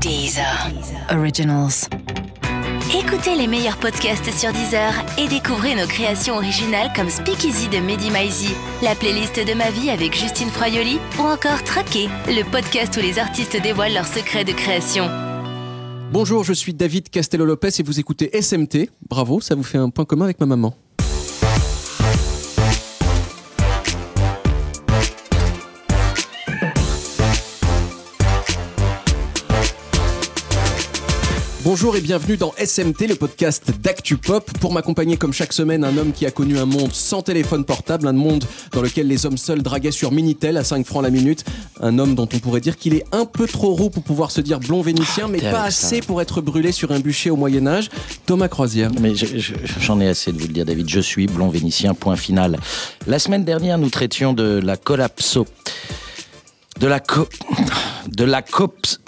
Deezer. Originals. Écoutez les meilleurs podcasts sur Deezer et découvrez nos créations originales comme Speakeasy de Mehdi Maizi, la playlist de ma vie avec Justine Froyoli ou encore Traqué, le podcast où les artistes dévoilent leurs secrets de création. Bonjour, je suis David Castello-Lopez et vous écoutez SMT. Bravo, ça vous fait un point commun avec ma maman. Bonjour et bienvenue dans SMT, le podcast d'Actu Pop. Pour m'accompagner comme chaque semaine, un homme qui a connu un monde sans téléphone portable, un monde dans lequel les hommes seuls draguaient sur Minitel à 5 francs la minute, un homme dont on pourrait dire qu'il est un peu trop roux pour pouvoir se dire blond vénitien, mais t'es pas assez pour être brûlé sur un bûcher au Moyen Âge. Thomas Croisière. Mais je- je- j'en ai assez de vous le dire, David. Je suis blond vénitien, point final. La semaine dernière, nous traitions de la collapso. De la co... De la cops...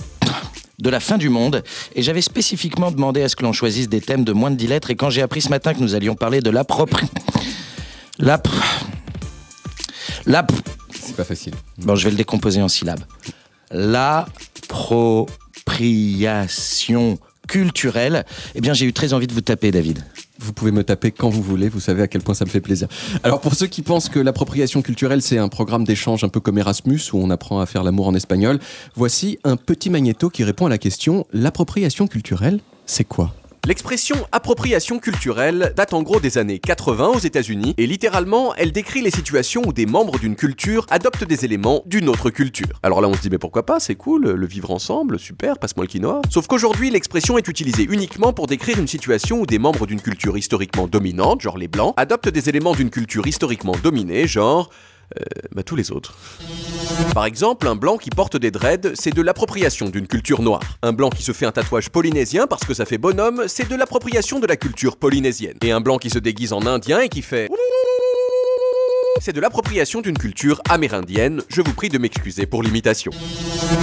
De la fin du monde. Et j'avais spécifiquement demandé à ce que l'on choisisse des thèmes de moins de 10 lettres. Et quand j'ai appris ce matin que nous allions parler de l'appropri... L'app... L'app... C'est pas facile. Bon, je vais le décomposer en syllabes. L'appropriation culturelle. Eh bien, j'ai eu très envie de vous taper, David. Vous pouvez me taper quand vous voulez, vous savez à quel point ça me fait plaisir. Alors pour ceux qui pensent que l'appropriation culturelle c'est un programme d'échange un peu comme Erasmus où on apprend à faire l'amour en espagnol, voici un petit magnéto qui répond à la question l'appropriation culturelle, c'est quoi? L'expression appropriation culturelle date en gros des années 80 aux États-Unis et littéralement, elle décrit les situations où des membres d'une culture adoptent des éléments d'une autre culture. Alors là, on se dit mais pourquoi pas, c'est cool, le vivre ensemble, super, passe-moi le quinoa. Sauf qu'aujourd'hui, l'expression est utilisée uniquement pour décrire une situation où des membres d'une culture historiquement dominante, genre les blancs, adoptent des éléments d'une culture historiquement dominée, genre bah, tous les autres. Par exemple, un blanc qui porte des dreads, c'est de l'appropriation d'une culture noire. Un blanc qui se fait un tatouage polynésien parce que ça fait bonhomme, c'est de l'appropriation de la culture polynésienne. Et un blanc qui se déguise en indien et qui fait c'est de l'appropriation d'une culture amérindienne, je vous prie de m'excuser pour l'imitation.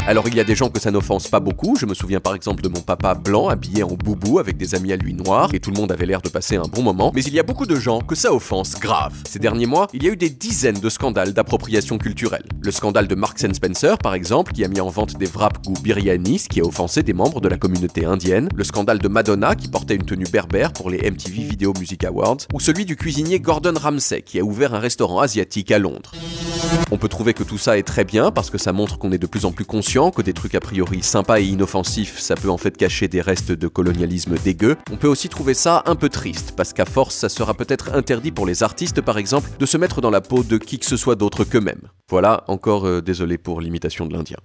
Alors il y a des gens que ça n'offense pas beaucoup, je me souviens par exemple de mon papa blanc habillé en boubou avec des amis à lui noirs, et tout le monde avait l'air de passer un bon moment, mais il y a beaucoup de gens que ça offense grave. Ces derniers mois, il y a eu des dizaines de scandales d'appropriation culturelle. Le scandale de Marks Spencer par exemple, qui a mis en vente des wraps goût biryani, qui a offensé des membres de la communauté indienne, le scandale de Madonna qui portait une tenue berbère pour les MTV Video Music Awards, ou celui du cuisinier Gordon Ramsay qui a ouvert un restaurant asiatique à Londres. On peut trouver que tout ça est très bien parce que ça montre qu'on est de plus en plus conscient que des trucs a priori sympas et inoffensifs, ça peut en fait cacher des restes de colonialisme dégueu. On peut aussi trouver ça un peu triste parce qu'à force, ça sera peut-être interdit pour les artistes par exemple de se mettre dans la peau de qui que ce soit d'autre qu'eux-mêmes. Voilà, encore euh, désolé pour l'imitation de l'Indien.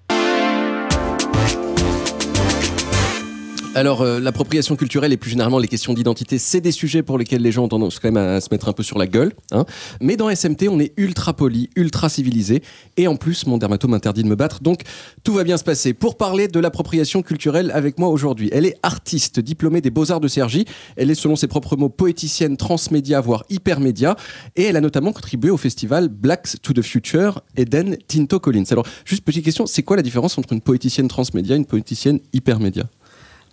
Alors euh, l'appropriation culturelle et plus généralement les questions d'identité, c'est des sujets pour lesquels les gens ont tendance quand même à, se mettre un peu sur la gueule. hein. Mais dans SMT, on est ultra poli, ultra civilisé, et en plus mon dermatome m'interdit de me battre, donc tout va bien se passer. Pour parler de l'appropriation culturelle avec moi aujourd'hui, elle est artiste, diplômée des Beaux-Arts de Cergy, elle est selon ses propres mots poéticienne transmédia, voire hypermédia, et elle a notamment contribué au festival Blacks to the Future Eden Tinto Collins. Alors juste petite question, c'est quoi la différence entre une poéticienne transmédia et une poéticienne hypermédia?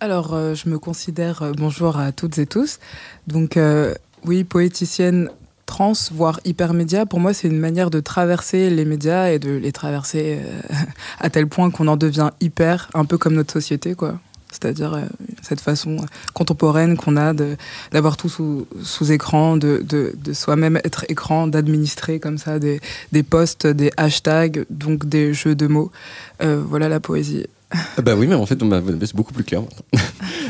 Alors, euh, je me considère, euh, bonjour à toutes et tous, donc euh, oui, poéticienne trans, voire hypermédia, pour moi c'est une manière de traverser les médias et de les traverser à tel point qu'on en devient hyper, un peu comme notre société, quoi. C'est-à-dire cette façon contemporaine qu'on a d'avoir tout sous, écran, de, soi-même être écran, d'administrer comme ça des, des posts, des hashtags, donc des jeux de mots. Voilà la poésie. Ah Bah oui, mais en fait, c'est beaucoup plus clair.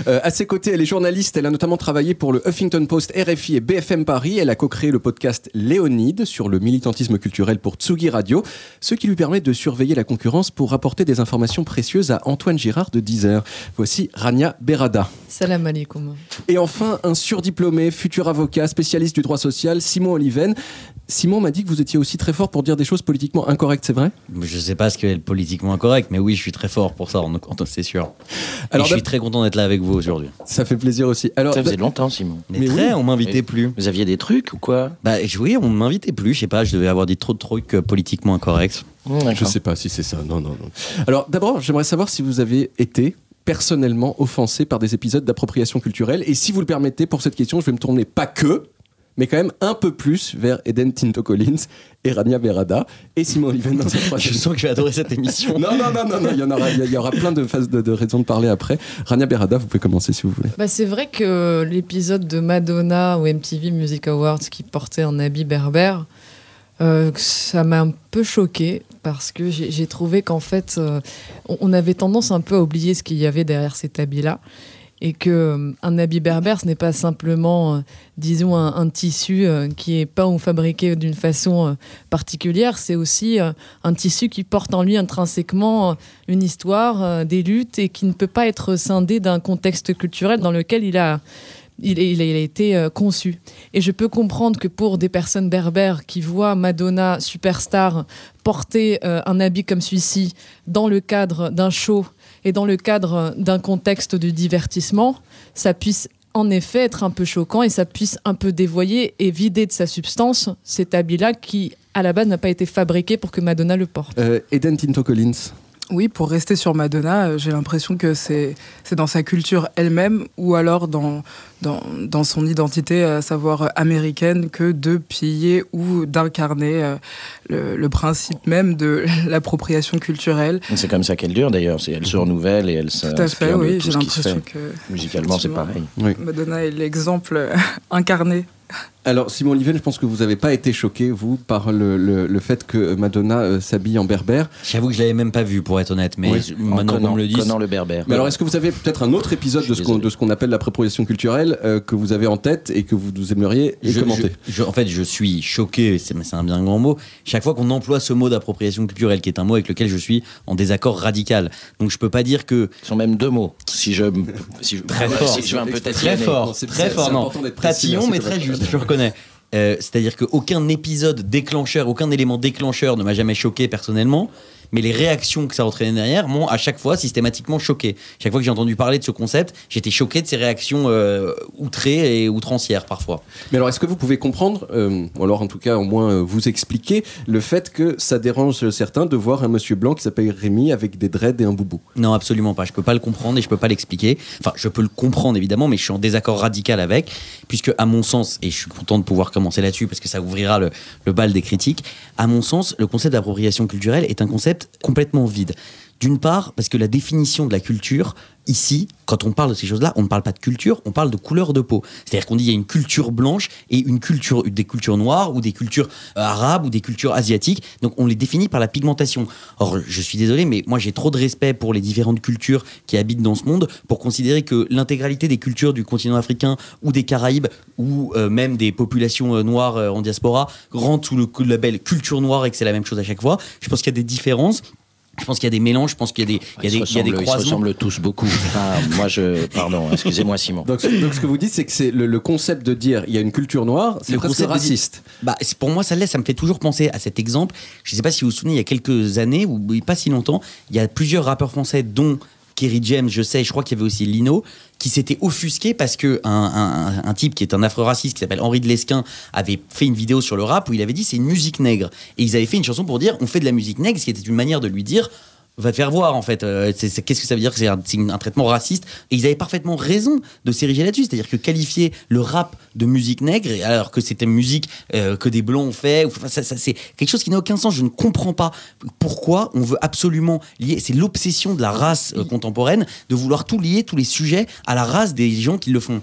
Euh, à ses côtés, elle est journaliste. Elle a notamment travaillé pour le Huffington Post, RFI et BFM Paris. Elle a co-créé le podcast Léonide sur le militantisme culturel pour Tsugi Radio, ce qui lui permet de surveiller la concurrence pour rapporter des informations précieuses à Antoine Girard de Deezer. Voici Rania Berada. Salam alaikum. Et enfin, un surdiplômé, futur avocat, spécialiste du droit social, Simon Oliven. Simon m'a dit que vous étiez aussi très fort pour dire des choses politiquement incorrectes, c'est vrai? Je sais pas ce qu'est le politiquement incorrect, mais oui, je suis très fort pour ça, c'est sûr. Alors, je suis très content d'être là avec vous aujourd'hui. Ça fait plaisir aussi. Alors, Ça faisait longtemps, Simon. Mais, Mais très, oui. on m'invitait plus. Vous aviez des trucs ou quoi? Bah je- oui, on m'invitait plus. Je sais pas, je devais avoir dit trop de trucs euh, politiquement incorrects. Je sais pas si c'est ça. Non, non, non. Alors, d'abord, j'aimerais savoir si vous avez été personnellement offensé par des épisodes d'appropriation culturelle. Et si vous le permettez, pour cette question, je vais me tourner pas que, mais quand même un peu plus vers Eden Tinto Collins et Rania Berada et Simon Oliven dans cette Je troisième. sens que je vais adorer cette émission. Non, non, non, non, non, il y en aura, il y aura plein de phases de, de raisons de parler après. Rania Berada, vous pouvez commencer si vous voulez. Bah, c'est vrai que l'épisode de Madonna au MTV Music Awards qui portait un habit berbère, euh, ça m'a un peu choqué parce que j'ai trouvé qu'en fait, euh, on, on avait tendance un peu à oublier ce qu'il y avait derrière cet habit-là. Et que euh, un habit berbère, ce n'est pas simplement, euh, disons, un, tissu euh, qui est peint ou fabriqué d'une façon particulière. C'est aussi un tissu qui porte en lui intrinsèquement une histoire, des luttes, et qui ne peut pas être scindé d'un contexte culturel dans lequel il a, il, a, été conçu. Et je peux comprendre que pour des personnes berbères qui voient Madonna, superstar, porter un habit comme celui-ci dans le cadre d'un show et dans le cadre d'un contexte de divertissement, ça puisse en effet être un peu choquant et ça puisse un peu dévoyer et vider de sa substance cet habit-là qui, à la base, n'a pas été fabriqué pour que Madonna le porte. Euh, Eden Tinto Collins. Oui, pour rester sur Madonna, euh, j'ai l'impression que c'est c'est dans sa culture elle-même ou alors dans, dans, dans son identité, à savoir euh, américaine, que de piller ou d'incarner euh, le, le principe même de l'appropriation culturelle. C'est comme ça qu'elle dure d'ailleurs. C'est- Elle se renouvelle et elle Tout à fait, s'inspire de oui, tout j'ai ce qui se l'impression fait. que Musicalement, c'est pareil. Madonna est l'exemple euh, incarné. Alors, Simon Oliven, je pense que vous n'avez pas été choqué, vous, par le, le- le fait que Madonna euh, s'habille en berbère. J'avoue que je l'avais même pas vu, pour être honnête. Mais Oui. je- En maintenant qu'on me le dit, le berbère. Mais alors, est-ce que vous avez peut-être un autre épisode de ce qu'on de ce qu'on appelle l'appropriation culturelle euh, que vous avez en tête et que vous nous aimeriez je, commenter? je- je- en fait, je suis choqué, c'est c'est un bien grand mot. Chaque fois qu'on emploie ce mot d'appropriation culturelle, qui est un mot avec lequel je suis en désaccord radical. Donc je peux pas dire que Ce sont même deux mots. Si je, si je, Très si fort. je vais un peu très fort, Non, c'est- très c'est- fort, c'est non. merci mais très juste, je reconnais. Euh, C'est-à-dire qu'aucun épisode déclencheur, aucun élément déclencheur ne m'a jamais choqué personnellement, mais les réactions que ça entraînait derrière m'ont à chaque fois systématiquement choqué. Chaque fois que j'ai entendu parler de ce concept, j'étais choqué de ces réactions euh, outrées et outrancières parfois. Mais alors, est-ce que vous pouvez comprendre, euh, ou alors en tout cas au moins euh, vous expliquer, le fait que ça dérange certains de voir un monsieur blanc qui s'appelle Rémi avec des dreads et un boubou? Non, absolument pas. Je peux pas le comprendre et je peux pas l'expliquer. Enfin, je peux le comprendre évidemment, mais je suis en désaccord radical avec, puisque à mon sens, et je suis content de pouvoir commencer là-dessus parce que ça ouvrira le, le bal des critiques. À mon sens, le concept d'appropriation culturelle est un concept complètement vide. D'une part, parce que la définition de la culture, ici, quand on parle de ces choses-là, on ne parle pas de culture, on parle de couleur de peau. C'est-à-dire qu'on dit il y a une culture blanche et une culture, des cultures noires ou des cultures euh, arabes ou des cultures asiatiques. Donc on les définit par la pigmentation. Or, je suis désolé, mais moi j'ai trop de respect pour les différentes cultures qui habitent dans ce monde pour considérer que l'intégralité des cultures du continent africain ou des Caraïbes ou euh, même des populations euh, noires en diaspora rentrent sous le label culture noire et que c'est la même chose à chaque fois. Je pense qu'il y a des différences. Je pense qu'il y a des mélanges, je pense qu'il y a des, il y a Ils des, se il y a des ressemblent- ils se croisements. ressemblent tous beaucoup. Moi, je. Pardon, excusez-moi, Simon. donc, donc, ce que vous dites, c'est que c'est le, le concept de dire il y a une culture noire, c'est Le presque concept de raciste. Bah, pour moi, ça l'est. Ça me fait toujours penser à cet exemple. Je ne sais pas si vous vous souvenez, il y a quelques années, ou pas si longtemps, il y a plusieurs rappeurs français, dont Kerry James, je sais, je crois qu'il y avait aussi Lino, qui s'étaient offusqués parce que un type qui est un afro-raciste, qui s'appelle Henri de Lesquin, avait fait une vidéo sur le rap où il avait dit c'est une musique nègre. Et ils avaient fait une chanson pour dire on fait de la musique nègre, ce qui était une manière de lui dire va te faire voir en fait. Euh, c'est- c'est- Qu'est-ce que ça veut dire que c'est un, c'est un traitement raciste? Et ils avaient parfaitement raison de s'ériger là-dessus. C'est-à-dire que qualifier le rap de musique nègre, alors que c'était musique euh, que des blancs ont fait, ça, ça, c'est quelque chose qui n'a aucun sens. Je ne comprends pas pourquoi on veut absolument lier. C'est l'obsession de la race euh, contemporaine de vouloir tout lier, tous les sujets à la race des gens qui le font.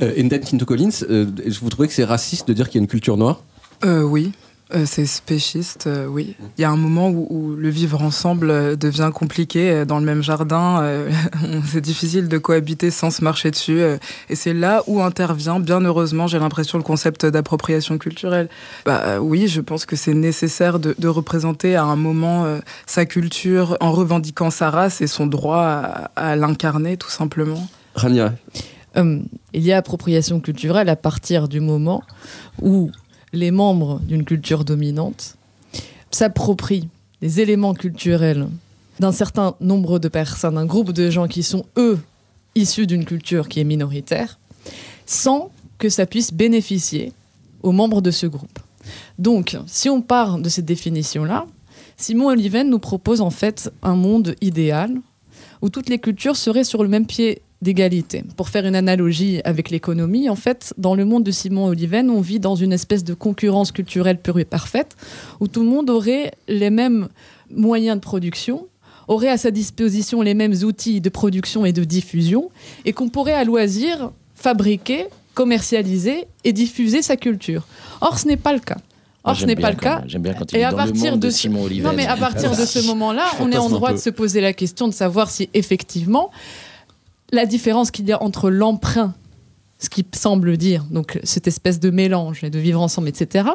Euh, Enden Tinto Collins, euh, vous trouvez que c'est raciste de dire qu'il y a une culture noire? Euh, oui, Euh, c'est spéciste, euh, oui. Il y a un moment où, où le vivre ensemble euh, devient compliqué dans le même jardin. euh, c'est difficile de cohabiter sans se marcher dessus. euh, et c'est là où intervient, bien heureusement, j'ai l'impression, le concept d'appropriation culturelle. Bah, euh, oui, je pense que c'est nécessaire de, de représenter à un moment euh, sa culture en revendiquant sa race et son droit à, à l'incarner, tout simplement. Rania, Euh, il y a appropriation culturelle à partir du moment où les membres d'une culture dominante s'approprient les éléments culturels d'un certain nombre de personnes, un groupe de gens qui sont, eux, issus d'une culture qui est minoritaire, sans que ça puisse bénéficier aux membres de ce groupe. Donc, si on part de cette définition-là, Simon Oliven nous propose en fait un monde idéal où toutes les cultures seraient sur le même pied d'égalité. Pour faire une analogie avec l'économie, en fait, dans le monde de Simon Oliven, on vit dans une espèce de concurrence culturelle pure et parfaite, où tout le monde aurait les mêmes moyens de production, aurait à sa disposition les mêmes outils de production et de diffusion, et qu'on pourrait à loisir fabriquer, commercialiser et diffuser sa culture. Or, ce n'est pas le cas. Or, ce n'est pas le cas. J'aime bien quand il Et est à partir monde de ce- Simon Oliven. Non, mais à partir de ce moment-là, on est en droit de se poser la question de savoir si effectivement la différence qu'il y a entre l'emprunt, ce qui semble dire, donc cette espèce de mélange et de vivre ensemble, etc.,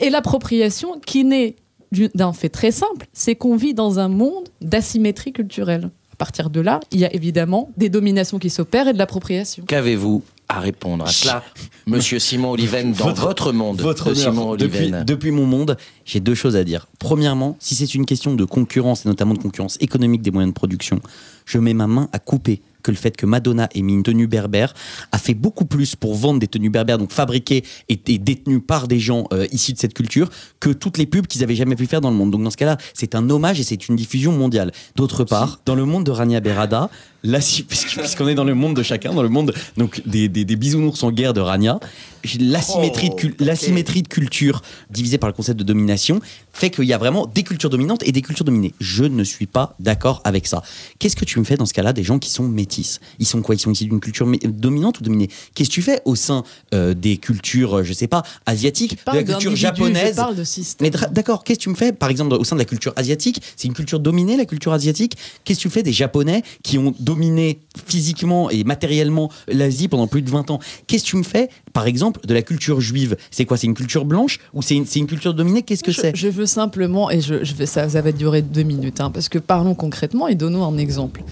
et l'appropriation qui naît du- d'un fait très simple, c'est qu'on vit dans un monde d'asymétrie culturelle. À partir de là, il y a évidemment des dominations qui s'opèrent et de l'appropriation. Qu'avez-vous à répondre à cela, Monsieur Simon Oliven, dans votre, Votre- monde Votre de Simon depuis, Oliven depuis mon monde, j'ai deux choses à dire. Premièrement, si c'est une question de concurrence, et notamment de concurrence économique des moyens de production, je mets ma main à couper que le fait que Madonna ait mis une tenue berbère a fait beaucoup plus pour vendre des tenues berbères, donc fabriquées et, et détenues par des gens euh, issus de cette culture, que toutes les pubs qu'ils avaient jamais pu faire dans le monde. Donc dans ce cas-là, c'est un hommage et c'est une diffusion mondiale. D'autre part, dans le monde de Rania puisque- puisqu'on est dans le monde de chacun, dans le monde donc des, des, des bisounours en guerre de Rania, l'asymétrie de, cul- l'asymétrie de culture divisée par le concept de domination fait qu'il y a vraiment des cultures dominantes et des cultures dominées. Je ne suis pas d'accord avec ça. Qu'est-ce que tu me fais dans ce cas-là des gens qui sont métis Ils sont quoi? Ils sont issus d'une culture dominante ou dominée? Qu'est-ce que tu fais au sein euh, des cultures, je sais pas, asiatiques, de la culture japonaise Je parle de système. mais d'accord, qu'est-ce que tu me fais, par exemple, au sein de la culture asiatique? C'est une culture dominée, la culture asiatique? Qu'est-ce que tu fais des Japonais qui ont dominé physiquement et matériellement l'Asie pendant plus de 20 ans? Qu'est-ce que tu me fais, par exemple, de la culture juive. C'est quoi C'est une culture blanche ou c'est une, culture dominée? Qu'est-ce que c'est? je veux simplement, et je, je vais, ça, ça va durer deux minutes, hein, parce que parlons concrètement et donnons un exemple.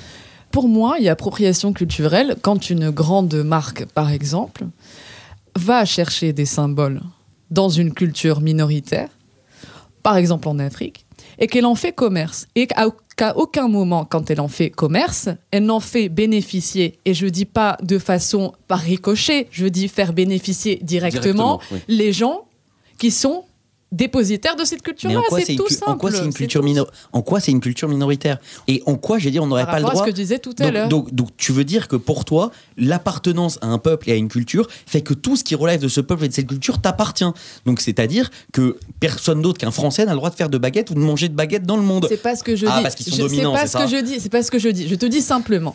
Pour moi, il y a appropriation culturelle quand une grande marque, par exemple, va chercher des symboles dans une culture minoritaire, par exemple en Afrique, et qu'elle en fait commerce. Et qu'à qu'à aucun moment, quand elle en fait commerce, elle n'en fait bénéficier, et je dis pas de façon par ricochet, je dis faire bénéficier directement, Directement, oui. les gens qui sont dépositaires de cette culture-là. en quoi C'est tout cu- simple. en quoi c'est une culture en quoi c'est une culture minoritaire? Et en quoi j'ai dit on n'aurait pas le rapport à droit ce que je disais tout à l'heure. donc, donc, tu veux dire que pour toi, l'appartenance à un peuple et à une culture fait que tout ce qui relève de ce peuple et de cette culture t'appartient. Donc c'est-à-dire que personne d'autre qu'un Français n'a le droit de faire de baguette ou de manger de baguette dans le monde. C'est pas ce que je Ah, dis. parce qu'ils sont Je- dominants, C'est pas c'est ce que je dis. C'est pas ce que je dis. Je te dis simplement.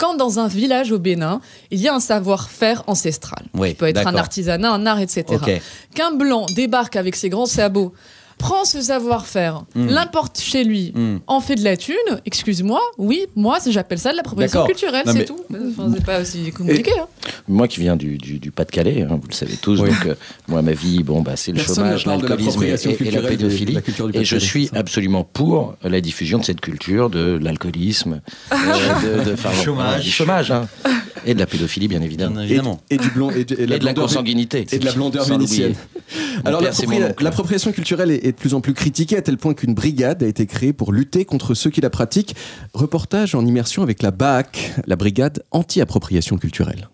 Quand dans un village au Bénin, il y a un savoir-faire ancestral, Oui, qui peut être un artisanat, un art, etc. Qu'un blanc débarque avec ses grands sabots, prend ce savoir-faire, Mm. l'importe chez lui, Mm. en fait de la thune, excuse-moi, oui, moi j'appelle ça de l'appropriation D'accord. culturelle, c'est mais- tout. Enfin, c'est pas aussi compliqué. hein. Moi qui viens du, du- du Pas-de-Calais, hein, vous le savez tous, Oui. donc euh, moi ma vie, bon bah c'est le Personne chômage, l'alcoolisme et, l'appropriation et- et la pédophilie. de la culture du et je suis ça. absolument pour la diffusion de cette culture de l'alcoolisme, euh, de, bon, Chômage. du chômage, hein, et de la pédophilie bien évidemment, Bien Et, évidemment. et du blond et de, et et de la consanguinité, et de la blondeur vénitienne. Alors l'appropriation culturelle est, est de plus en plus critiquée à tel point qu'une brigade a été créée pour lutter contre ceux qui la pratiquent. Reportage en immersion avec la BAC, la brigade anti-appropriation culturelle.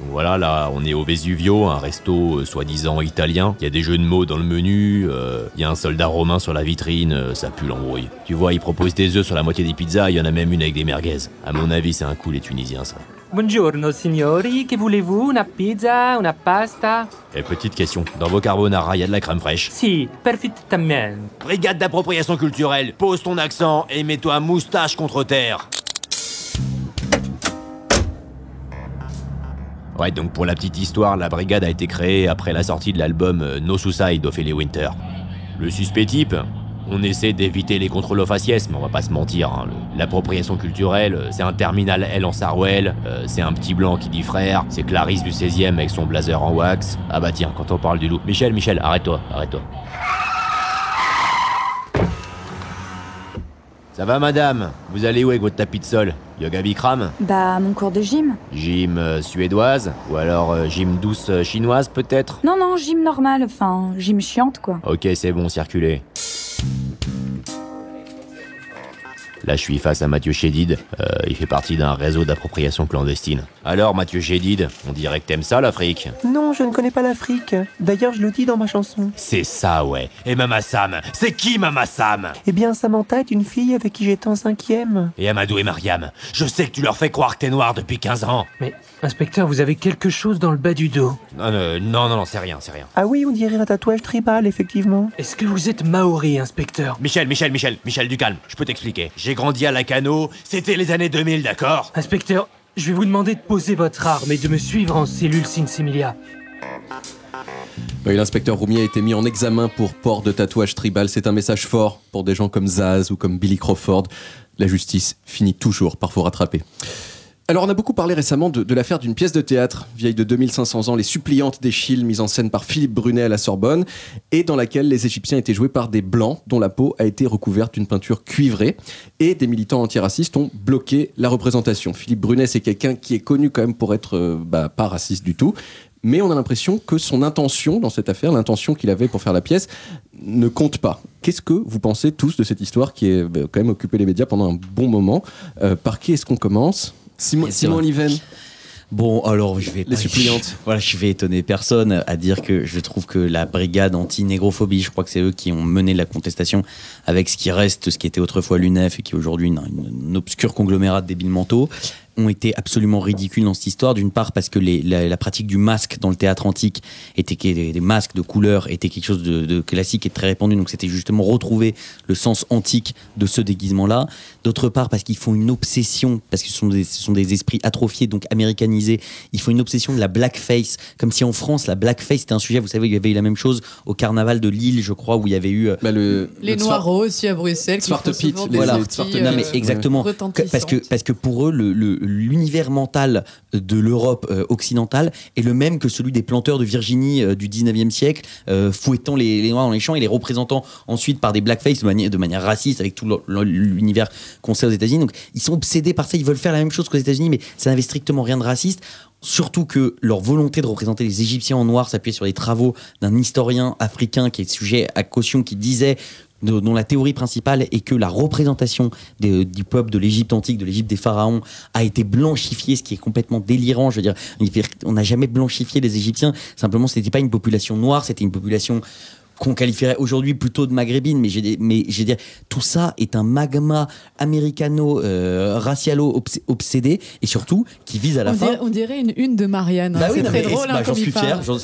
Voilà, là, on est au Vesuvio, un resto euh, soi-disant italien. Il y a des jeux de mots dans le menu, euh, il y a un soldat romain sur la vitrine, euh, ça pue l'embrouille. Tu vois, ils proposent des œufs sur la moitié des pizzas, il y en a même une avec des merguez. À mon avis, c'est un coup les Tunisiens, ça. Buongiorno signori, che voulez-vous? Una pizza? Una pasta? Et petite question, dans vos carbonara, il y a de la crème fraîche Sì, perfettamente. Brigade d'appropriation culturelle, pose ton accent et mets-toi moustache contre terre. Ouais, donc pour la petite histoire, la brigade a été créée après la sortie de l'album euh, No Suicide d'Ophélie Winter. Le suspect type On essaie d'éviter les contrôles aux faciès, mais on va pas se mentir. hein, L'appropriation culturelle, euh, c'est un terminal L en Sarwell, euh, c'est un petit blanc qui dit frère, c'est Clarisse du 16ème avec son blazer en wax. Ah bah tiens, quand on parle du loup. Michel, Michel, arrête-toi, arrête-toi. Ça va madame Vous allez où avec votre tapis de sol Yoga Bikram Bah, mon cours de gym. Gym euh, suédoise Ou alors euh, gym douce euh, chinoise peut-être Non, non, gym normal, enfin, gym chiante, quoi. Ok c'est bon, circulez. Là, je suis face à Mathieu Chédid. Euh, il fait partie d'un réseau d'appropriation clandestine. Alors, Mathieu Chédid, on dirait que t'aimes ça, l'Afrique? Non, je ne connais pas l'Afrique. D'ailleurs, je le dis dans ma chanson. C'est ça, ouais. Et Mama Sam C'est qui, Mama Sam? Eh bien, Samantha est une fille avec qui j'étais en cinquième. Et Amadou et Mariam Je sais que tu leur fais croire que t'es noir depuis 15 ans. Mais, inspecteur, vous avez quelque chose dans le bas du dos. Non, euh, non, non, non, c'est rien, c'est rien. Ah oui, on dirait un tatouage tribal, effectivement. Est-ce que vous êtes maori, inspecteur Michel, Michel, Michel, Michel, du calme. Je peux t'expliquer. J'ai grandi à Lacano. C'était les années 2000, d'accord Inspecteur, je vais vous demander de poser votre arme et de me suivre en cellule Sinsimilia. Oui, L'inspecteur Roumier a été mis en examen pour port de tatouage tribal. C'est un message fort pour des gens comme Zaz ou comme Billy Crawford. La justice finit toujours par vous rattraper. Alors, on a beaucoup parlé récemment de, de l'affaire d'une pièce de théâtre, vieille de 2500 ans, Les Suppliantes d'Échille, mise en scène par Philippe Brunet à la Sorbonne, et dans laquelle les Égyptiens étaient joués par des Blancs dont la peau a été recouverte d'une peinture cuivrée, et des militants antiracistes ont bloqué la représentation. Philippe Brunet, c'est quelqu'un qui est connu quand même pour être euh, bah, pas raciste du tout, mais on a l'impression que son intention dans cette affaire, l'intention qu'il avait pour faire la pièce, ne compte pas. Qu'est-ce que vous pensez tous de cette histoire qui est bah, quand même occupé les médias pendant un bon moment Euh, Par qui est-ce qu'on commence? Simon, Simon vrai. Oliven Bon, alors je vais Les suppliantes. Voilà, je vais étonner personne à dire que je trouve que la brigade anti-négrophobie, je crois que c'est eux qui ont mené la contestation avec ce qui reste, ce qui était autrefois l'UNEF et qui est aujourd'hui une, une- une obscure conglomérat de débiles mentaux, ont été absolument ridicules dans cette histoire. D'une part parce que les- la, la pratique du masque dans le théâtre antique était des, des masques de couleur était quelque chose de, de classique et de très répandu. Donc c'était justement retrouver le sens antique de ce déguisement-là. D'autre part parce qu'ils font une obsession, parce que ce sont des, ce sont des esprits atrophiés, donc américanisés. Ils font une obsession de la blackface, comme si en France la blackface était un sujet. Vous savez, il y avait eu la même chose au carnaval de Lille, je crois, où il y avait eu. euh, Bah, le, Les le Noirs aussi à Bruxelles. qui les- des voilà. Non, mais euh, exactement. Parce, que, parce que pour eux, le- le- l'univers mental de l'Europe euh, occidentale est le même que celui des planteurs de Virginie euh, du 19e siècle, euh, fouettant les, Noirs dans les champs et les représentant ensuite par des blackface de de manière raciste avec tout l'univers qu'on sait aux États-Unis. Donc ils sont obsédés par ça, ils veulent faire la même chose qu'aux États-Unis, mais ça n'avait strictement rien de raciste. Surtout que leur volonté de représenter les Égyptiens en noir s'appuyait sur les travaux d'un historien africain qui est sujet à caution qui disait dont la théorie principale est que la représentation des- du peuple de l'Égypte antique, de l'Égypte des pharaons, a été blanchifiée, ce qui est complètement délirant. Je veux dire, on n'a jamais blanchifié les Égyptiens. Simplement, ce n'était pas une population noire, c'était une population qu'on qualifierait aujourd'hui plutôt de maghrébine, mais j'ai des- mais j'ai dire tout ça est un magma américano euh, racialo obs- obsédé et surtout qui vise à la on, fin dirait, on dirait une une de Marianne. hein. bah oui, c'est très mais drôle. bah, hein, j'en comme suis il fier, j'en-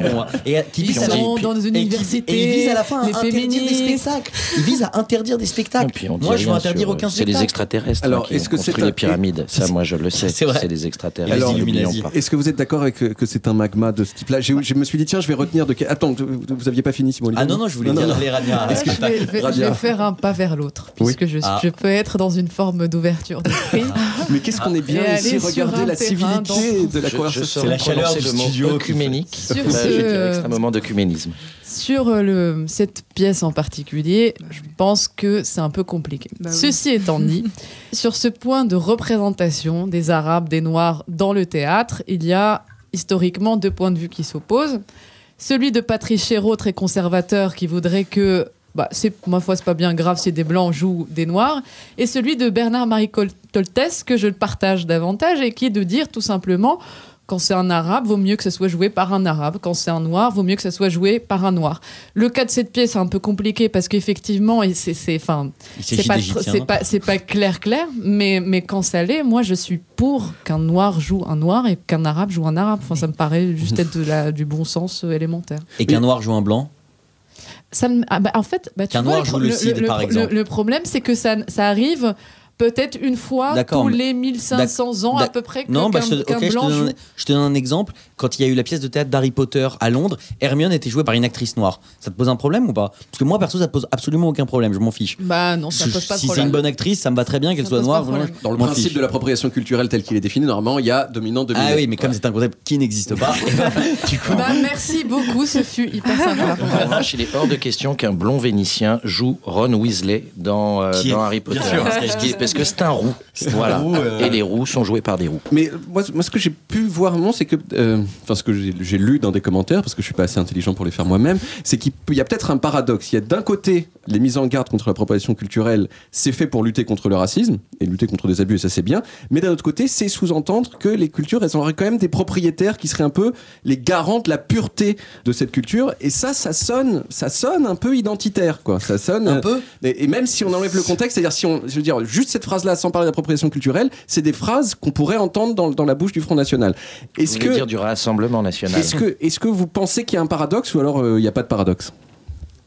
pour moi. Et, euh, qui vise à- sont dans une et qui- université, Et il vise à la fin à interdire des spectacles. Il vise à interdire des spectacles. Puis moi, je veux interdire aucun C'est les spectacle. extraterrestres Alors, est-ce que c'est les pyramides. Ça, moi, je le sais. C'est vrai. C'est les extraterrestres. Alors. Est-ce que vous êtes d'accord avec que, que c'est un magma de ce type-là? Je me suis dit, tiens, je vais retenir de. Attends, vous, vous aviez pas fini, Simon Ah non, non, je voulais Non, dire non, non. les Rania. Ah, je, vais, je vais- je Radia. vais faire un pas vers l'autre, Oui. puisque je, Ah. je peux être dans une forme d'ouverture d'esprit. Mais qu'est-ce qu'on est bien ici Regardez la civilité de la conversation. saurais la chaleur du studio œcuménique. Sur Là, ce- c'est un moment d'œcuménisme. Sur euh, le, cette pièce en particulier, je pense que c'est un peu compliqué. Bah oui. Ceci étant dit, sur ce point de représentation des Arabes, des Noirs dans le théâtre, il y a historiquement deux points de vue qui s'opposent. Celui de Patrice Chéreau, très conservateur, qui voudrait que, bah, c'est, ma foi, c'est pas bien grave si des Blancs jouent des Noirs, et celui de Bernard-Marie Col- Toltès, que je partage davantage, et qui est de dire tout simplement quand c'est un arabe, vaut mieux que ça soit joué par un arabe. Quand c'est un noir, vaut mieux que ça soit joué par un noir. Le cas de cette pièce est un peu compliqué parce qu'effectivement, c'est, c'est, enfin, pas, c'est pas, c'est pas clair, clair, mais, mais quand ça l'est, moi je suis pour qu'un noir joue un noir et qu'un arabe joue un arabe. Enfin, ça me paraît juste être de la, du bon sens euh, élémentaire. Et qu'un noir joue un blanc? Ça me- ah bah, en fait, bah, tu Qu'un vois, noir le joue le cid, par le- exemple. le problème, c'est que ça, ça arrive peut-être une fois tous les 1500 ans à peu près que- Non, bah, qu'un je, te, je te blanc donne, joue. je te donne un exemple. Quand il y a eu la pièce de théâtre d'Harry Potter à Londres, Hermione était jouée par une actrice noire. Ça te pose un problème ou pas? Parce que moi, perso, ça te pose absolument aucun problème. Je m'en fiche. Bah non, ça Si- pose pas de si c'est une bonne actrice, ça me va très bien qu'elle soit noire. Dans le je principe fiche. de l'appropriation culturelle tel qu'il est défini, normalement, il y a dominant, dominé. Ah oui, mais comme c'est un concept qui n'existe pas, du coup, Bah, merci beaucoup, ce fut hyper sympa. En revanche, il est hors de question qu'un blond vénitien joue Ron Weasley dans, euh, dans Harry Potter. bien sûr, Ce qui est parce que c'est un roux. Voilà. roux, euh. Et les roux sont joués par des roux. Mais moi, moi, ce que j'ai pu voir c'est que, euh, enfin, ce que j'ai lu dans des commentaires, parce que je suis pas assez intelligent pour les faire moi-même, c'est qu'il y a peut-être un paradoxe. Il y a d'un côté les mises en garde contre l'appropriation culturelle, c'est fait pour lutter contre le racisme et lutter contre des abus, et ça c'est bien. Mais d'un autre côté, c'est sous-entendre que les cultures, elles auraient quand même des propriétaires qui seraient un peu les garants de la pureté de cette culture. Et ça, ça sonne, ça sonne un peu identitaire, quoi. Ça sonne Un peu et, et même si on enlève le contexte, c'est-à-dire si on, je veux dire, juste cette phrase-là, sans parler d'appropriation culturelle, c'est des phrases qu'on pourrait entendre dans, dans la bouche du Front National. Est-ce que, dire du Rassemblement National est-ce que, est-ce que vous pensez qu'il y a un paradoxe ou alors euh, il n'y a pas de paradoxe?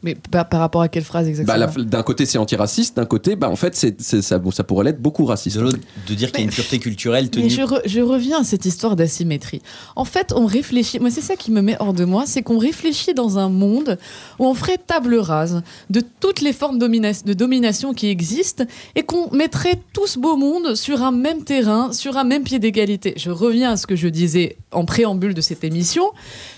Mais par, par rapport à quelle phrase exactement bah, D'un côté, c'est antiraciste, d'un côté, bah, en fait, c'est, ça, bon, ça pourrait l'être beaucoup raciste. De l'autre, de dire qu'il y a une pureté culturelle Mais tenue. je, re- je reviens à cette histoire d'asymétrie. En fait, on réfléchit, moi c'est ça qui me met hors de moi, c'est qu'on réfléchit dans un monde où on ferait table rase de toutes les formes domina- de domination qui existent et qu'on mettrait tout ce beau monde sur un même terrain, sur un même pied d'égalité. Je reviens à ce que je disais en préambule de cette émission.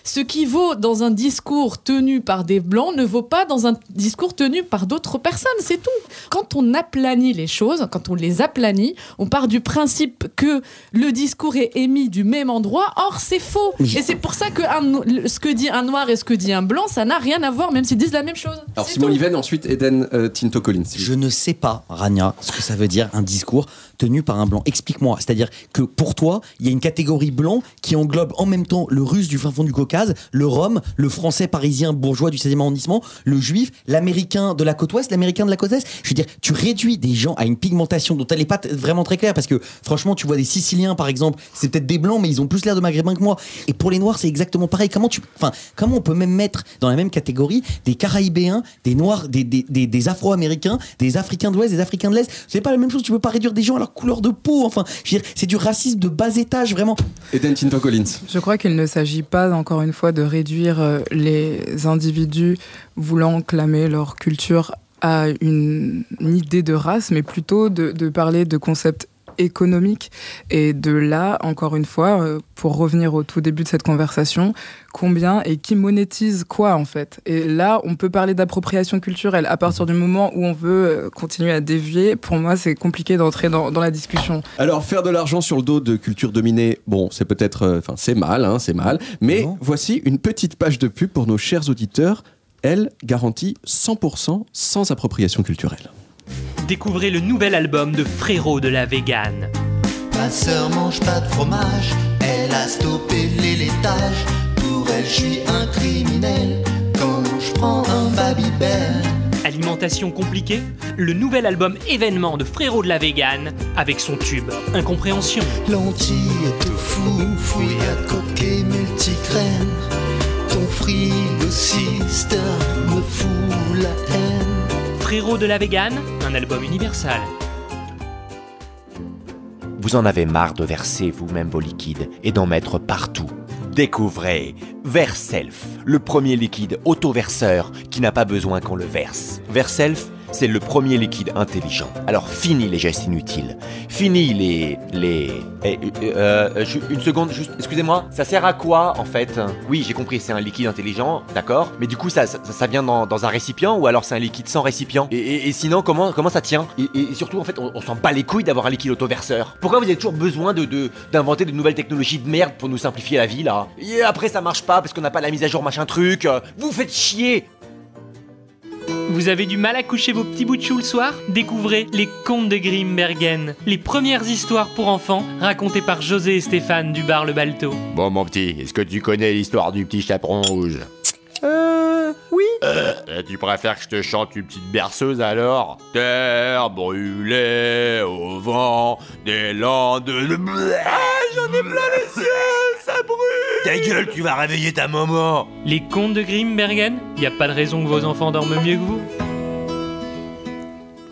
Ce qui vaut dans un discours tenu par des blancs ne vaut pas dans un discours tenu par d'autres personnes, c'est tout. Quand on aplanit les choses, quand on les aplanit, on part du principe que le discours est émis du même endroit. Or, c'est faux. Et c'est pour ça que un ce que dit un noir et ce que dit un blanc, ça n'a rien à voir, même s'ils disent la même chose. Alors, Simon. Liven, ensuite Eden euh, Tinto Collins. Je ne sais pas, Rania, ce que ça veut dire un discours tenu par un blanc. Explique-moi. C'est-à-dire que pour toi, il y a une catégorie blanc qui englobe en même temps le russe du fin fond du Caucase, le rome, le français parisien bourgeois du 16e arrondissement, le juif, l'américain de la côte ouest, l'américain de la côte est. Je veux dire, tu réduis des gens à une pigmentation dont elle n'est pas vraiment très claire parce que franchement, tu vois des Siciliens par exemple, c'est peut-être des blancs, mais ils ont plus l'air de maghrébins que moi. Et pour les noirs, c'est exactement pareil. Comment tu, enfin, comment on peut même mettre dans la même catégorie des Caraïbéens, des noirs, des, des, des, des Afro-américains, des Africains de l'Ouest, des Africains de l'Est? C'est pas la même chose. Tu peux pas réduire des gens à leur couleur de peau. Enfin, je veux dire, c'est du racisme de bas étage vraiment. Eden Tinto Collins. Je crois qu'il ne s'agit pas, encore une fois, de réduire euh, les individus voulant clamer leur culture à une, une idée de race, mais plutôt de, de parler de concepts économiques. Et de là, encore une fois, euh, pour revenir au tout début de cette conversation, combien et qui monétise quoi en fait? Et là, on peut parler d'appropriation culturelle. À partir du moment où on veut euh, continuer à dévier, pour moi, c'est compliqué d'entrer dans, dans la discussion. Alors, faire de l'argent sur le dos de cultures dominées, bon, c'est peut-être. euh, Enfin, c'est mal, hein, c'est mal. Mais Non. voici une petite page de pub pour nos chers auditeurs. Elle garantit 100% sans appropriation culturelle. Découvrez le nouvel album de Frérot de la Végane. Ma sœur mange pas de fromage, elle a stoppé les laitages. Pour elle, je suis un criminel quand je prends un Babybel. Alimentation compliquée Le nouvel album événement de Frérot de la Végane avec son tube Incompréhension. Lentilles, tofu, fouille à coquet, multigraine. Ton frigociste me fout la haine. Frérot de la Végane, un album universal. Vous en avez marre de verser vous-même vos liquides et d'en mettre partout. Découvrez Verself, le premier liquide auto-verseur qui n'a pas besoin qu'on le verse. Verself, c'est le premier liquide intelligent. Alors fini les gestes inutiles. Fini les... les... Eh, euh, euh, ju- une seconde, juste, excusez-moi, ça sert à quoi en fait? Oui, j'ai compris, c'est un liquide intelligent, d'accord. Mais du coup, ça, ça, vient dans, un récipient ou alors c'est un liquide sans récipient? Et, sinon, comment, comment ça tient? Et, surtout, en fait, on, s'en bat les couilles d'avoir un liquide autoverseur. Pourquoi vous avez toujours besoin de de- d'inventer de, nouvelles technologies de merde pour nous simplifier la vie là? Et après, ça marche pas parce qu'on n'a pas la mise à jour machin truc. euh, Vous faites chier Vous avez du mal à coucher vos petits bouts de chou le soir Découvrez Les Contes de Grimbergen, les premières histoires pour enfants racontées par José et Stéphane du bar Le Balto. Bon, mon petit, est-ce que tu connais l'histoire du petit chaperon rouge? Euh. Oui. Euh, Tu préfères que je te chante une petite berceuse alors? Terre brûlée au vent des landes de... Ah, j'en ai plein les yeux, ça brûle. Ta gueule, tu vas réveiller ta maman. Les Contes de Grimbergen Y a pas de raison que vos enfants dorment mieux que vous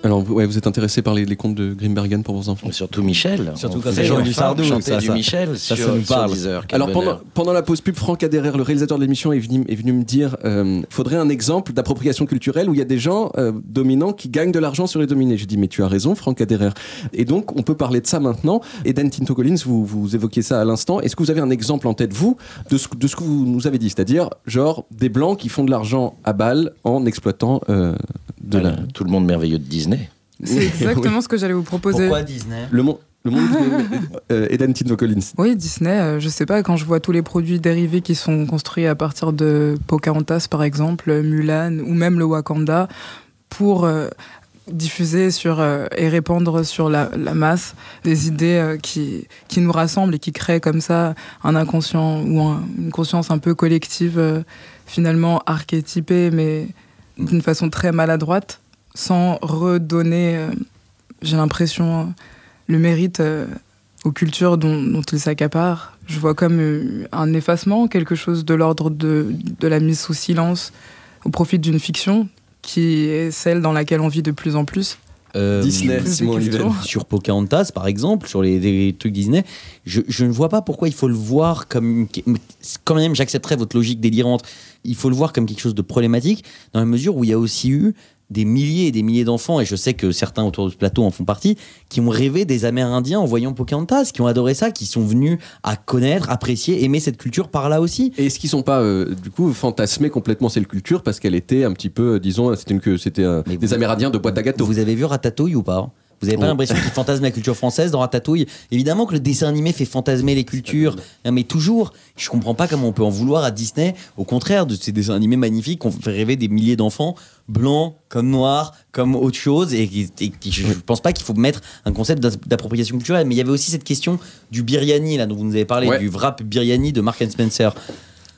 Alors, vous- ouais, vous êtes intéressé par les, les contes de Grimbergen pour vos enfants Surtout Michel. Surtout quand c'est Jean la du fin, Sardou, chanter ça, du ça- Michel ça, ça sur, nous sur parle. Deezer, Alors pendant, la pause pub, Franck Aderer, le réalisateur de l'émission, est venu, est venu me dire euh, faudrait un exemple d'appropriation culturelle où il y a des gens euh, dominants qui gagnent de l'argent sur les dominés. J'ai dit mais tu as raison, Franck Aderer. Et donc on peut parler de ça maintenant. Eden Tinto Collins, vous, vous évoquiez ça à l'instant. Est-ce que vous avez un exemple en tête vous de ce, de ce que vous nous avez dit, c'est-à-dire genre des blancs qui font de l'argent à balle en exploitant euh, de la. Voilà, Tout le monde merveilleux de Disney. C'est exactement ce que j'allais vous proposer. Pourquoi Disney Le monde. Le monde euh, Eden Tinto Collins. Oui, Disney, euh, je sais pas, quand je vois tous les produits dérivés qui sont construits à partir de Pocahontas, par exemple, Mulan, ou même le Wakanda, pour euh, diffuser sur, euh, et répandre sur la, la masse des idées euh, qui, qui nous rassemblent et qui créent comme ça un inconscient ou un- une conscience un peu collective, euh, finalement archétypée, mais d'une façon très maladroite, sans redonner, euh, j'ai l'impression, le mérite euh, aux cultures dont, dont ils s'accaparent. Je vois comme euh, un effacement, quelque chose de l'ordre de, de la mise sous silence au profit d'une fiction qui est celle dans laquelle on vit de plus en plus. Euh, Disney, Simon sur Pocahontas, par exemple, sur les, les trucs Disney, je, je ne vois pas pourquoi il faut le voir comme. Quand même, j'accepterais votre logique délirante. Il faut le voir comme quelque chose de problématique, dans la mesure où il y a aussi eu des milliers et des milliers d'enfants, et je sais que certains autour de ce plateau en font partie, qui ont rêvé des Amérindiens en voyant Pocahontas, qui ont adoré ça, qui sont venus à connaître, apprécier, aimer cette culture par là aussi. Et est-ce qu'ils sont pas, euh, du coup, fantasmés complètement cette culture parce qu'elle était un petit peu, euh, disons, c'était une, Mais des vous- Amérindiens de boîte à gâteaux Vous avez vu Ratatouille ou pas? Vous avez pas Oh. l'impression qu'il fantasme la culture française dans Ratatouille? Évidemment que le dessin animé fait fantasmer les cultures, mais toujours. Je comprends pas comment on peut en vouloir à Disney. Au contraire de ces dessins animés magnifiques qu'on fait rêver des milliers d'enfants, blancs comme noirs, comme autre chose. Et, et qui- je, pense pas qu'il faut mettre un concept d'appropriation culturelle. Mais il y avait aussi cette question du biryani là dont vous nous avez parlé, Ouais. du wrap biryani de Mark and Spencer.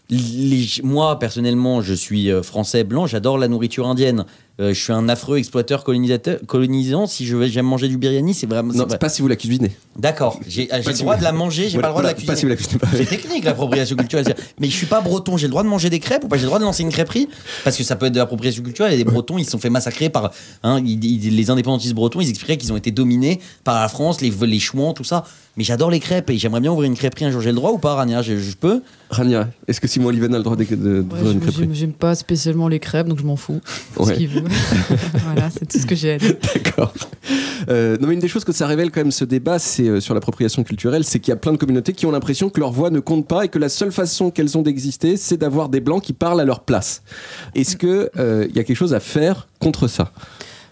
Les- moi, personnellement, je suis euh, français blanc, j'adore la nourriture indienne. Euh, je suis un affreux exploiteur colonisateur, colonisant. Si je vais- j'aime manger du biryani, c'est vraiment. Non, c'est pas si vous la cuisinez. D'accord. J'ai Pas le si droit vous- de la manger, j'ai Voilà, pas le droit de la si cuisiner. vous la cuisinez pas. C'est technique l'appropriation culturelle. Mais je suis pas breton, j'ai le droit de manger des crêpes ou pas? J'ai le droit de lancer une crêperie? Parce que ça peut être de l'appropriation culturelle. Et les bretons, ils se sont fait massacrer par. hein, ils- ils- les indépendantistes bretons, ils expliquaient qu'ils ont été dominés par la France, les, les chouans, tout ça. Mais j'adore les crêpes et j'aimerais bien ouvrir une crêperie un jour. J'ai le droit ou pas, Rania? Je, je peux? Rania, est-ce que Simon Oliven a le droit de- de- d'ouvrir Ouais, une crêperie? j'aime- J'aime pas spécialement les crêpes, donc je m'en fous. Ouais. Ce qu'il veut. voilà, c'est tout ce que j'ai à dire. D'accord. Euh, non, mais une des choses que ça révèle quand même ce débat, c'est euh, sur l'appropriation culturelle, c'est qu'il y a plein de communautés qui ont l'impression que leur voix ne compte pas et que la seule façon qu'elles ont d'exister, c'est d'avoir des blancs qui parlent à leur place. Est-ce que euh, il y a quelque chose à faire contre ça?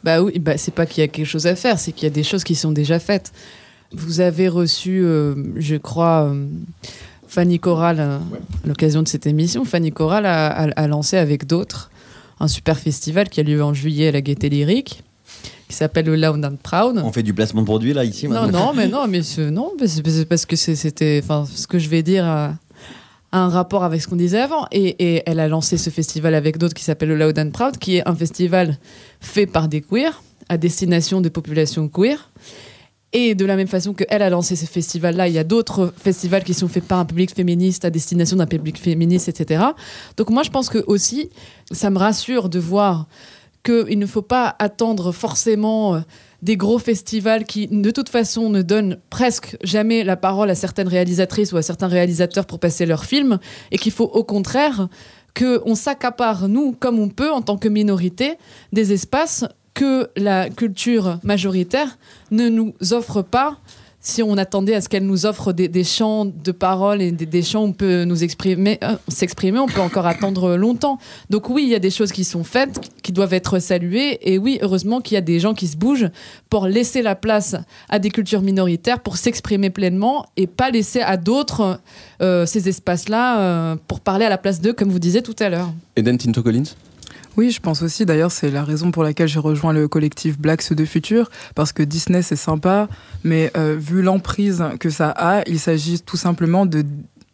Bah oui, bah c'est pas qu'il y a quelque chose à faire, c'est qu'il y a des choses qui sont déjà faites. Vous avez reçu, euh, je crois, euh, Fanny Corral euh, à l'occasion de cette émission. Fanny Corral a, a- a lancé avec d'autres un super festival qui a lieu en juillet à la Gaieté Lyrique, qui s'appelle le Loud and Proud. On fait du placement de produit là, ici Non, non, mais non, mais ce- non, parce que c'était, enfin, ce que je vais dire a, a un rapport avec ce qu'on disait avant. Et, et elle a lancé ce festival avec d'autres qui s'appelle le Loud and Proud, qui est un festival fait par des queers à destination des populations queer. Et de la même façon qu'elle a lancé ce festival-là, il y a d'autres festivals qui sont faits par un public féministe à destination d'un public féministe, etc. Donc moi, je pense que aussi, ça me rassure de voir qu'il ne faut pas attendre forcément euh, des gros festivals qui, de toute façon, ne donnent presque jamais la parole à certaines réalisatrices ou à certains réalisateurs pour passer leurs films, et qu'il faut au contraire qu'on s'accapare, nous, comme on peut, en tant que minorité, des espaces que la culture majoritaire ne nous offre pas si on attendait à ce qu'elle nous offre des, champs de parole et des, champs où on peut euh, s'exprimer, on peut encore attendre longtemps. Donc oui, il y a des choses qui sont faites, qui doivent être saluées, et oui, heureusement qu'il y a des gens qui se bougent pour laisser la place à des cultures minoritaires pour s'exprimer pleinement et pas laisser à d'autres euh, ces espaces-là euh, pour parler à la place d'eux, comme vous disiez tout à l'heure. Eden Tinto Collins? Oui, je pense aussi. D'ailleurs, c'est la raison pour laquelle j'ai rejoint le collectif Blacks de Futur, parce que Disney, c'est sympa, mais euh, vu l'emprise que ça a, il s'agit tout simplement de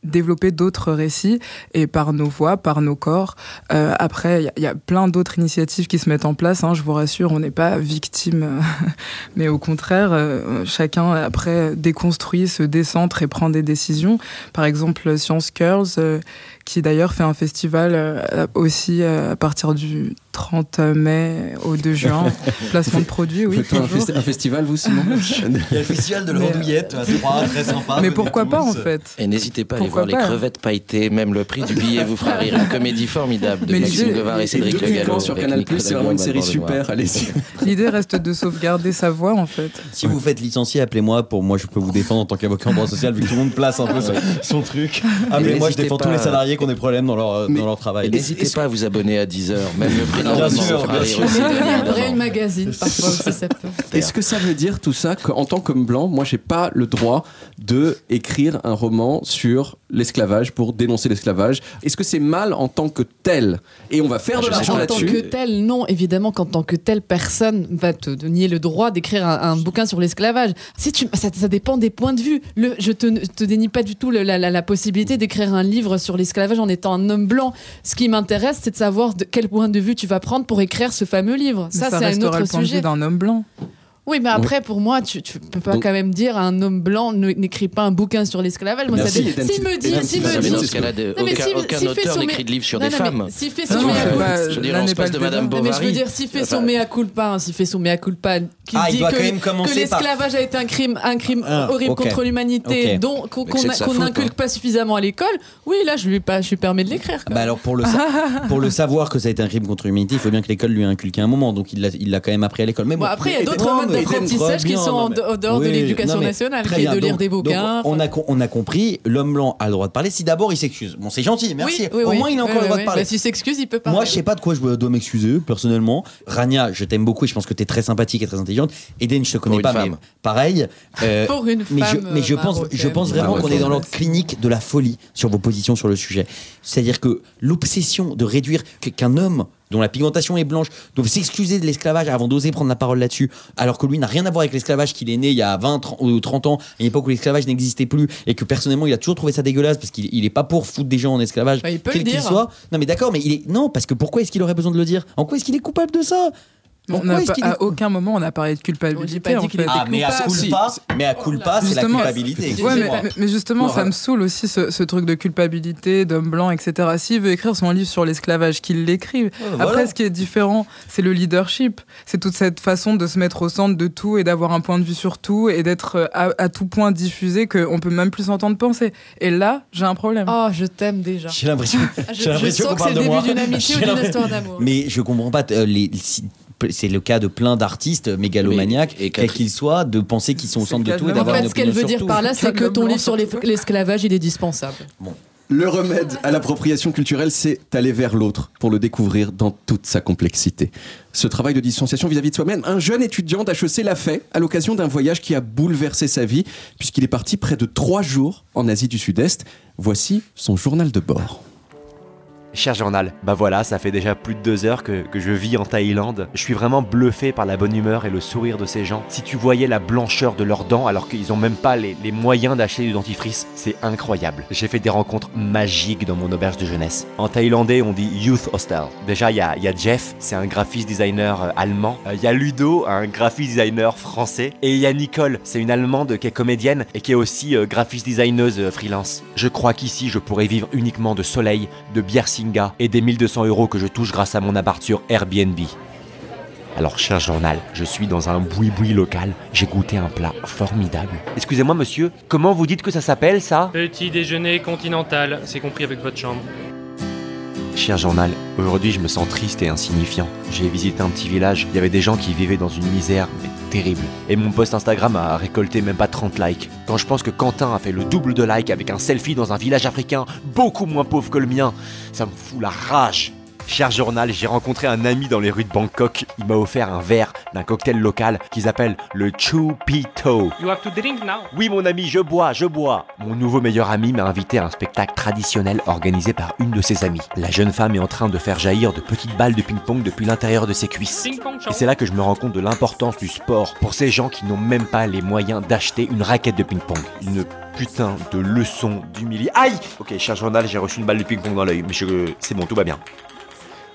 développer d'autres récits et par nos voix, par nos corps. Euh, après, il y a- plein d'autres initiatives qui se mettent en place. hein, je vous rassure, on n'est pas victime, mais au contraire, euh, chacun après déconstruit, se décentre et prend des décisions. Par exemple, Science Girls, euh, qui d'ailleurs fait un festival euh, aussi à partir du 30 mai au 2 juin. Placement de produits, oui. Un, festi- un festival, vous, Simon Il y a le festival de l'andouillette, à Troyes, très sympa. Mais pourquoi pas en fait Et n'hésitez pas à aller voir les pas crevettes pailletées, même le prix du billet vous fera rire. Une comédie formidable de Mais Maxime Govard et Cédric Le Gallo. sur Canal+, c'est vraiment une série super, allez-y. L'idée reste de sauvegarder sa voix en fait. Si vous faites licencier, appelez-moi pour moi je peux vous défendre en tant qu'avocat en droit social vu que tout le monde place un peu son, truc. Appelez-moi, je n'hésitez défends tous les salariés qui ont des problèmes dans leur, Mais- dans leur travail. Et n'hésitez pas à vous abonner à 10h. Même le prix énormément. Bien sûr, Ça bien fait sûr. rire aussi. Je deviens Braille Magazine parfois aussi, ça peut. Est-ce que ça veut dire tout ça qu'en tant qu'homme blanc, moi, j'ai pas le droit de écrire un roman sur l'esclavage pour dénoncer l'esclavage Est-ce que c'est mal en tant que tel? Et on va faire de l'argent En tant que là-dessus. tel, non, évidemment qu'en tant que telle personne va te, te nier le droit d'écrire un, un bouquin sur l'esclavage. Si tu, ça, ça dépend des points de vue. Le, je te, te dénie pas du tout le- la, la- la possibilité d'écrire un livre sur l'esclavage en étant un homme blanc. Ce qui m'intéresse, c'est de savoir de quel point de vue tu vas prendre pour écrire ce fameux livre. Mais Ça, ça c'est un autre le point de sujet. vue d'un homme blanc. Oui, mais après, pour moi, tu, tu peux pas Donc- quand même dire à un homme blanc n'écrit pas un bouquin sur l'esclavage. Moi, ça Merci, Eden. S'il me dit, s'il ça me dans dit, ce cas-là, aucun, fait auteur son n'écrit de livre sur Non, des non, femmes. S'il fait son mea c'est culpa- Je veux dire, on se passe de Madame. Non, mais je veux Bovary. dire, s'il fait son mea culpa, s'il fait son mea culpa, qui Ah, il dit que, l'esclavage a été un crime, un crime Ah, horrible ok. contre l'humanité, Ok. dont qu'on n'inculque hein. pas suffisamment à l'école, oui, là, je lui, pas, je lui permets de l'écrire. Bah alors pour le, pour le savoir que ça a été un crime contre l'humanité, il faut bien que l'école lui ait inculqué un moment, donc il l'a il l'a quand même appris à l'école. Mais après, il y a d'autres d'apprentissage qui sont en mais- de- dehors de l'éducation mais nationale, qui est de lire Donc- des donc bouquins. on, a, on a compris, l'homme blanc a le droit de parler si d'abord il s'excuse. Bon, c'est gentil, merci. Oui, oui, Au oui. moins, il a encore Oui, le droit oui, de parler. Bah, S'il s'excuse, il peut parler. Moi, je sais pas de quoi je dois m'excuser, personnellement. Rania, je t'aime beaucoup et je pense que tu es très sympathique et très intelligente. Eden, je te connais pas, mais pareil. euh, Pour une mais je, femme, mais je euh, pense, je pense vraiment qu'on est dans l'ordre clinique de la folie sur vos positions sur le sujet. C'est-à-dire que l'obsession de réduire qu'un homme dont la pigmentation est blanche doit s'excuser de l'esclavage avant d'oser prendre la parole là-dessus, alors que lui n'a rien à voir avec l'esclavage, qu'il est né il y a 20 30 ou 30 ans, à une époque où l'esclavage n'existait plus, et que personnellement il a toujours trouvé ça dégueulasse parce qu'il il est pas pour foutre des gens en esclavage, Bah, il peut quel qu'il soit. Non mais d'accord, mais il est non parce que pourquoi est-ce qu'il aurait besoin de le dire? En quoi est-ce qu'il est coupable de ça? On pas- à aucun moment on n'a parlé de culpabilité. pas dit en fait. Ah mais à culpa, mais à culpa, c'est la culpabilité. Ouais, mais, justement, ça me saoule aussi ce, ce truc de culpabilité, d'homme blanc, etc. S'il veut écrire son livre sur l'esclavage, qu'il l'écrive. voilà. Après, ce qui est différent, c'est le leadership. C'est toute cette façon de se mettre au centre de tout et d'avoir un point de vue sur tout et d'être euh, à, à tout point diffusé qu'on peut même plus s'entendre penser. Et là, j'ai un problème. Oh, je t'aime déjà. J'ai l'impression, Ah, Je, j'ai je l'impression sens qu'on que c'est le début d'une amitié ou d'une histoire d'amour. Mais je comprends pas. euh, les, c'est le cas de plein d'artistes mégalomaniaques, Mais- et quels qu'ils soient, de penser qu'ils sont au centre de tout et En d'avoir une fait, ce qu'elle veut dire tout. par là, c'est que ton livre sur l'esclavage, il est dispensable. Le remède à l'appropriation culturelle, c'est aller vers l'autre pour le découvrir dans toute sa complexité. Ce travail de distanciation vis-à-vis de soi-même, un jeune étudiant d'HEC l'a fait à l'occasion d'un voyage qui a bouleversé sa vie, puisqu'il est parti près de trois jours en Asie du Sud-Est. Voici son journal de bord. Cher journal, bah voilà, ça fait déjà plus de deux heures que, je vis en Thaïlande. Je suis vraiment bluffé par la bonne humeur et le sourire de ces gens. Si tu voyais la blancheur de leurs dents alors qu'ils ont même pas les, moyens d'acheter du dentifrice, c'est incroyable. J'ai fait des rencontres magiques dans mon auberge de jeunesse. En thaïlandais, on dit Youth Hostel. Déjà, il y a, y a Jeff, c'est un graphiste designer euh, allemand. Euh, Il y a Ludo, un graphiste designer français. Et il y a Nicole, c'est une allemande qui est comédienne et qui est aussi euh, graphiste designeuse freelance. Je crois qu'ici, je pourrais vivre uniquement de soleil, de bière Singa et des 1200 euros que je touche grâce à mon appart sur Airbnb. Alors, cher journal, je suis dans un boui-boui local. J'ai goûté un plat formidable. Excusez-moi, monsieur, comment vous dites que ça s'appelle, ça? Petit déjeuner continental, c'est compris avec votre chambre. Cher journal, aujourd'hui je me sens triste et insignifiant. J'ai visité un petit village, il y avait des gens qui vivaient dans une misère, mais Et mon post Instagram a récolté même pas 30 likes. Quand je pense que Quentin a fait le double de likes avec un selfie dans un village africain beaucoup moins pauvre que le mien, ça me fout la rage. Cher journal, j'ai rencontré un ami dans les rues de Bangkok. Il m'a offert un verre d'un cocktail local qu'ils appellent le Chupito. You have to drink now. Oui mon ami, je bois, je bois. Mon nouveau meilleur ami m'a invité à un spectacle traditionnel organisé par une de ses amies. La jeune femme est en train de faire jaillir de petites balles de ping-pong depuis l'intérieur de ses cuisses. Et c'est là que je me rends compte de l'importance du sport pour ces gens qui n'ont même pas les moyens d'acheter une raquette de ping-pong. Une putain de leçon d'humilité. Aïe Ok, cher journal, j'ai reçu une balle de ping-pong dans l'œil, mais je... c'est bon, tout va bien.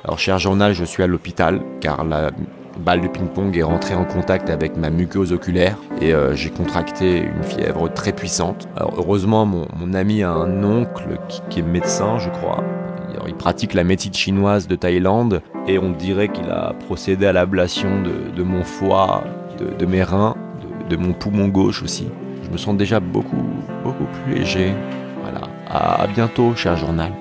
Alors, cher journal, je suis à l'hôpital car la balle de ping-pong est rentrée en contact avec ma muqueuse oculaire et euh, j'ai contracté une fièvre très puissante. Alors, heureusement, mon, mon ami a un oncle qui, est médecin, je crois. Il pratique la médecine chinoise de Thaïlande et on dirait qu'il a procédé à l'ablation de, mon foie, de, mes reins, de, mon poumon gauche aussi. Je me sens déjà beaucoup, beaucoup plus léger. Voilà. À bientôt, cher journal.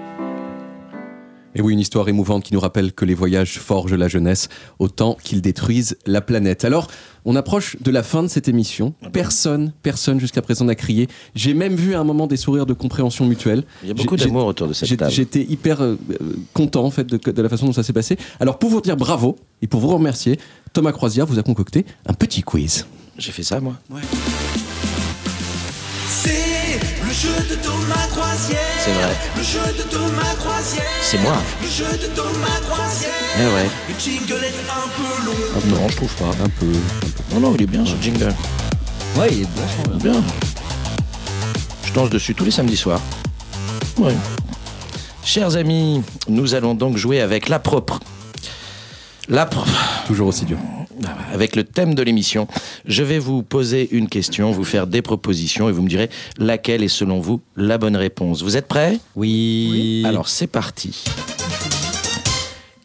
Et oui, une histoire émouvante qui nous rappelle que les voyages forgent la jeunesse autant qu'ils détruisent la planète. Alors, on approche de la fin de cette émission. Personne, personne jusqu'à présent n'a crié. J'ai même vu à un moment des sourires de compréhension mutuelle. Il y a beaucoup d'amour autour de cette table. J'étais hyper euh, content en fait de, de la façon dont ça s'est passé. Alors, pour vous dire bravo et pour vous remercier, Thomas Croisière vous a concocté un petit quiz. J'ai fait ça, moi. C'est le jeu de Thomas Croisière. C'est vrai. Le jeu de Thomas Croisière. C'est moi. Le jeu de Thomas Croisière. Eh ouais. Le jingle est un peu long. Ah non, je trouve pas. Un peu. Non, non, il est bien ce jingle. Ouais, il est vachement bien. Bien. Je danse dessus tous les samedis soirs. Ouais. Chers amis, nous allons donc jouer avec la propre. La propre. Toujours aussi dur. Avec le thème de l'émission, je vais vous poser une question, vous faire des propositions et vous me direz laquelle est selon vous la bonne réponse. Vous êtes prêts? Oui. Alors c'est parti.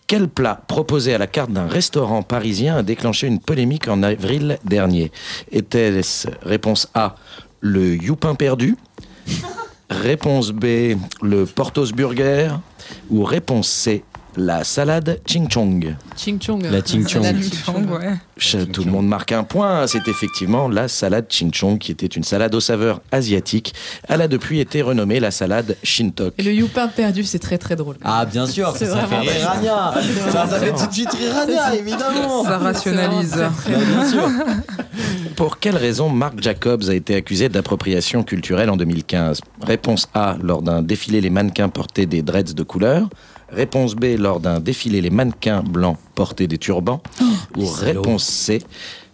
Quel plat proposé à la carte d'un restaurant parisien a déclenché une polémique en avril dernier? Était-ce réponse A, le youpin perdu? Réponse B, le Portos Burger? Ou réponse C, la salade ching chong Ching chong. La ching chong. La Ching chong, ouais. Ch- Tout le monde marque un point. C'est effectivement la salade ching chong qui était une salade aux saveurs asiatiques. Elle a depuis été renommée la salade shintok. Et le youpin perdu, c'est très très drôle. Ah, bien sûr, C'est ça, ça fait vraiment- rire Rania. Ça, ça fait tout de suite rire Rania, évidemment. Ça rationalise. Bien sûr. Pour quelle raison Marc Jacobs a été accusé d'appropriation culturelle en 2015 Réponse A, lors d'un défilé, les mannequins portaient des dreads de couleur. Réponse B, lors d'un défilé, les mannequins blancs portaient des turbans. Ou réponse C,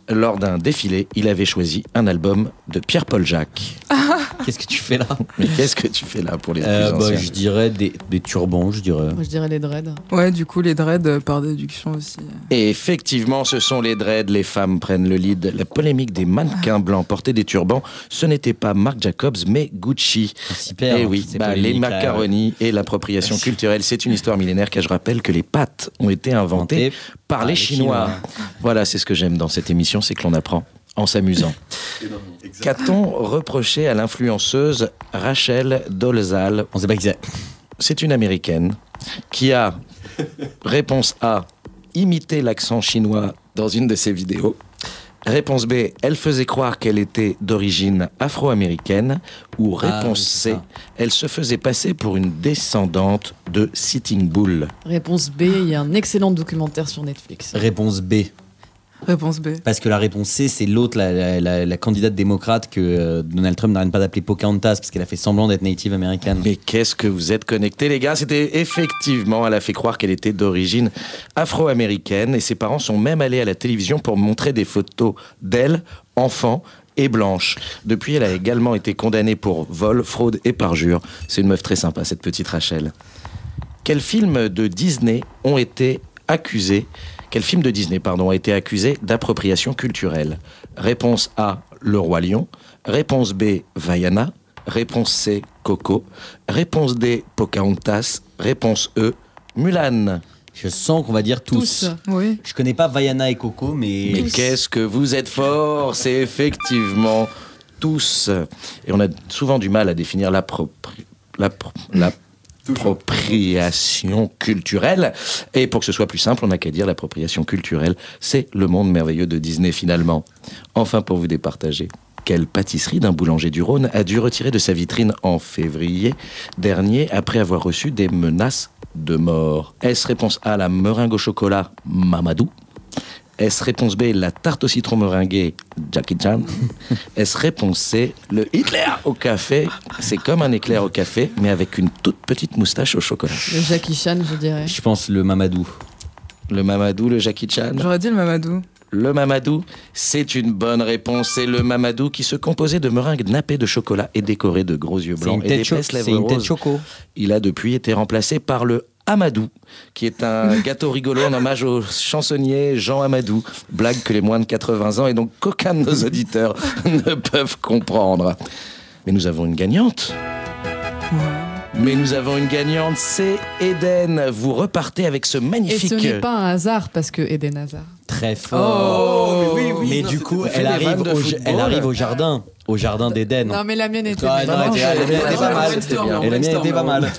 lors d'un défilé, il avait choisi un album de Pierre-Paul Jacques. Qu'est-ce que tu fais là Mais qu'est-ce que tu fais là pour les Euh, plus bah, anciens Je dirais des, des turbans, je dirais. Moi, je dirais les dreads. Ouais, du coup, les dreads, euh, par déduction aussi. Et effectivement, ce sont les dreads, les femmes prennent le lead. La polémique des mannequins blancs portés des turbans, ce n'était pas Marc Jacobs, mais Gucci. Super. Eh oui, bah, les là, macaronis et l'appropriation culturelle, c'est une histoire millénaire car je rappelle que les pâtes ont été inventées Inventé par les Chinois. Voilà, c'est ce que j'aime dans cette émission, c'est que l'on apprend en s'amusant. Qu'a-t-on reproché à l'influenceuse Rachel Dolezal On sait pas qui c'est. C'est une américaine qui a, réponse A, imité l'accent chinois dans une de ses vidéos. Réponse B, elle faisait croire qu'elle était d'origine afro-américaine. Ou Ah, réponse oui, C, ça. elle se faisait passer pour une descendante de Sitting Bull. Réponse B, il y a un excellent documentaire sur Netflix. Réponse B. Réponse B. Parce que la réponse C, c'est l'autre, la, la- la- la candidate démocrate que euh, Donald Trump n'arrête pas d'appeler Pocahontas parce qu'elle a fait semblant d'être native américaine. Mais qu'est-ce que vous êtes connectés, les gars? C'était effectivement, elle a fait croire qu'elle était d'origine afro-américaine et ses parents sont même allés à la télévision pour montrer des photos d'elle, enfant et blanche. Depuis, elle a également été condamnée pour vol, fraude et parjure. C'est une meuf très sympa, cette petite Rachel. Quels films de Disney ont été accusés Quel film de Disney, pardon, a été accusé d'appropriation culturelle? Réponse A, Le Roi Lion. Réponse B, Vaiana. Réponse C, Coco. Réponse D, Pocahontas. Réponse E, Mulan. Je sens qu'on va dire tous. Tous. Oui. Je connais pas Vaiana et Coco, mais. Mais qu'est-ce que vous êtes fort C'est effectivement tous. Et on a souvent du mal à définir l'appropri- l'appro- l'appropriation culturelle. Et pour que ce soit plus simple, on n'a qu'à dire l'appropriation culturelle, c'est le monde merveilleux de Disney finalement. Enfin, pour vous départager. Quelle pâtisserie d'un boulanger du Rhône a dû retirer de sa vitrine en février dernier après avoir reçu des menaces de mort? Est-ce réponse A, la meringue au chocolat Mamadou? Est-ce réponse B, la tarte au citron meringuée Jackie Chan Est-ce réponse C, le Hitler au café C'est comme un éclair au café, mais avec une toute petite moustache au chocolat. Le Jackie Chan, je dirais. Je pense le Mamadou. Le Mamadou, le Jackie Chan J'aurais dit le Mamadou. Le Mamadou, c'est une bonne réponse. C'est le Mamadou qui se composait de meringues nappées de chocolat et décorées de gros yeux blancs une et d'épaisses c'est lèvres une tête roses. choco. Il a depuis été remplacé par le Amadou, qui est un gâteau rigolo en hommage au chansonnier Jean Amadou. Blague que les moins de 80 ans et donc qu'aucun de nos auditeurs ne peuvent comprendre. Mais nous avons une gagnante. Mais nous avons une gagnante, c'est Eden. Vous repartez avec ce Et magnifique. ce n'est pas un hasard parce que Eden Hazard. Très fort. Oh, mais oui, oui, mais non, du coup, elle arrive, au, elle arrive au jardin. Au jardin d'Éden. Non, mais la mienne était. Ah, non, était- pas mal. c'était bien. Et la mienne était pas mal.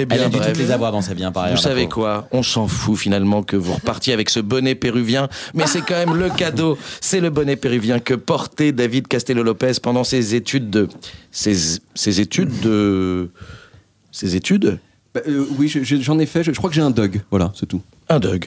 Eh bien, Elle a dû bref. toutes les avoir dans sa vie, hein, par Vous la savez pauvre. quoi? On s'en fout finalement que vous repartiez avec ce bonnet péruvien, mais c'est quand même le cadeau. C'est le bonnet péruvien que portait David Castello-Lopez pendant ses études de ses, ses études de ses études? Bah, euh, oui, je- je- j'en ai fait. Je, je crois que j'ai un Doug. Voilà, c'est tout. Un Doug.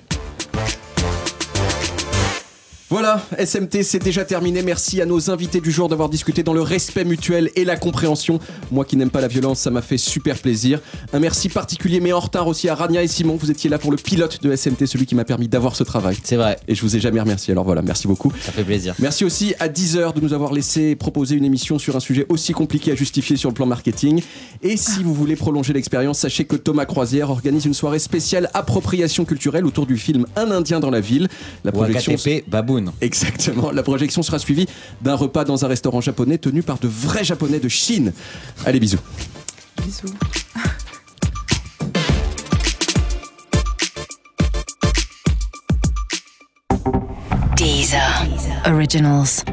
Voilà, SMT, c'est déjà terminé. Merci à nos invités du jour d'avoir discuté dans le respect mutuel et la compréhension. Moi qui n'aime pas la violence, ça m'a fait super plaisir. Un merci particulier, mais en retard aussi à Rania et Simon. Vous étiez là pour le pilote de SMT, celui qui m'a permis d'avoir ce travail. C'est vrai, Et je vous ai jamais remercié. Alors voilà, merci beaucoup. ça fait plaisir. Merci aussi à Deezer de nous avoir laissé proposer une émission sur un sujet aussi compliqué à justifier sur le plan marketing. Et si vous voulez prolonger l'expérience, sachez que Thomas Croisière organise une soirée spéciale appropriation culturelle autour du film Un Indien dans la ville. La projection KTP Exactement. La projection sera suivie d'un repas dans un restaurant japonais tenu par de vrais japonais de Chine. Allez, bisous. Bisous. Deezer. Originals.